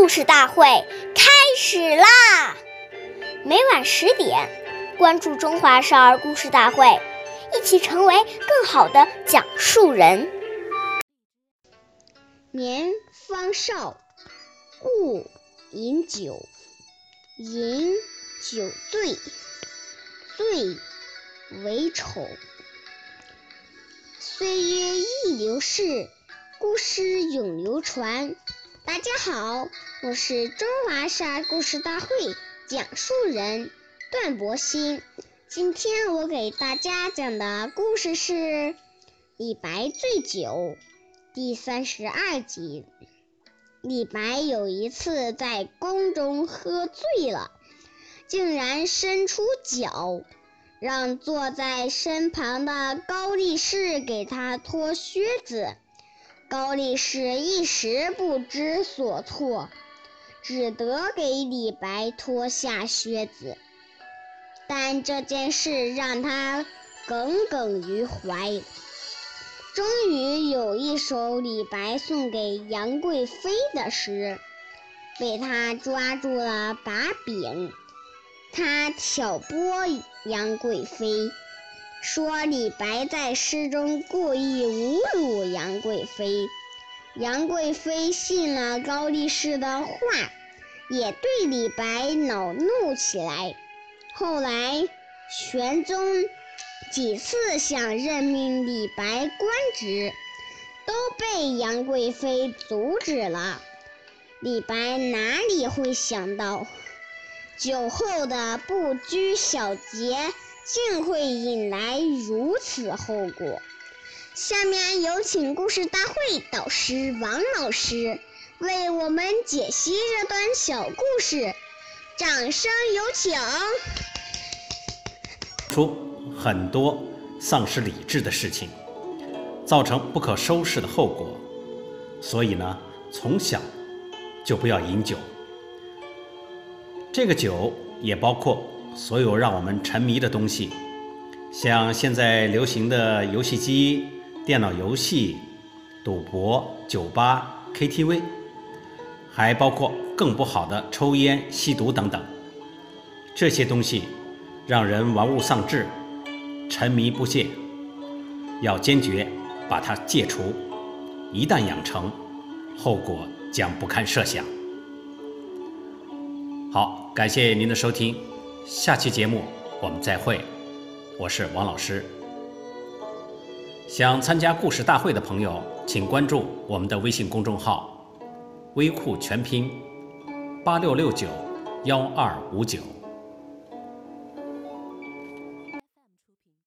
故事大会开始啦！每晚十点，关注《中华少儿故事大会》，一起成为更好的讲述人。年方少，勿饮酒。饮酒醉，醉为丑。岁月易流逝，故事永流传。大家好，我是中华少儿故事大会讲述人段博鑫。今天我给大家讲的故事是《李白醉酒》第三十二集。李白有一次在宫中喝醉了，竟然伸出脚，让坐在身旁的高力士给他脱靴子。高力士一时不知所措，只得给李白脱下靴子。但这件事让他耿耿于怀。终于有一首李白送给杨贵妃的诗，被他抓住了把柄。他挑拨杨贵妃。说李白在诗中故意侮辱杨贵妃，杨贵妃信了高力士的话，也对李白恼怒起来。后来玄宗几次想任命李白官职，都被杨贵妃阻止了。李白哪里会想到，酒后的不拘小节。竟会引来如此后果。下面有请故事大会导师王老师为我们解析这段小故事，掌声有请。出很多丧失理智的事情，造成不可收拾的后果，所以呢，从小就不要饮酒。这个酒也包括。所有让我们沉迷的东西，像现在流行的游戏机、电脑游戏、赌博、酒吧、KTV，还包括更不好的抽烟、吸毒等等。这些东西让人玩物丧志，沉迷不戒，要坚决把它戒除。一旦养成，后果将不堪设想。好，感谢您的收听。下期节目我们再会，我是王老师。想参加故事大会的朋友，请关注我们的微信公众号“微库全拼八六六九幺二五九”。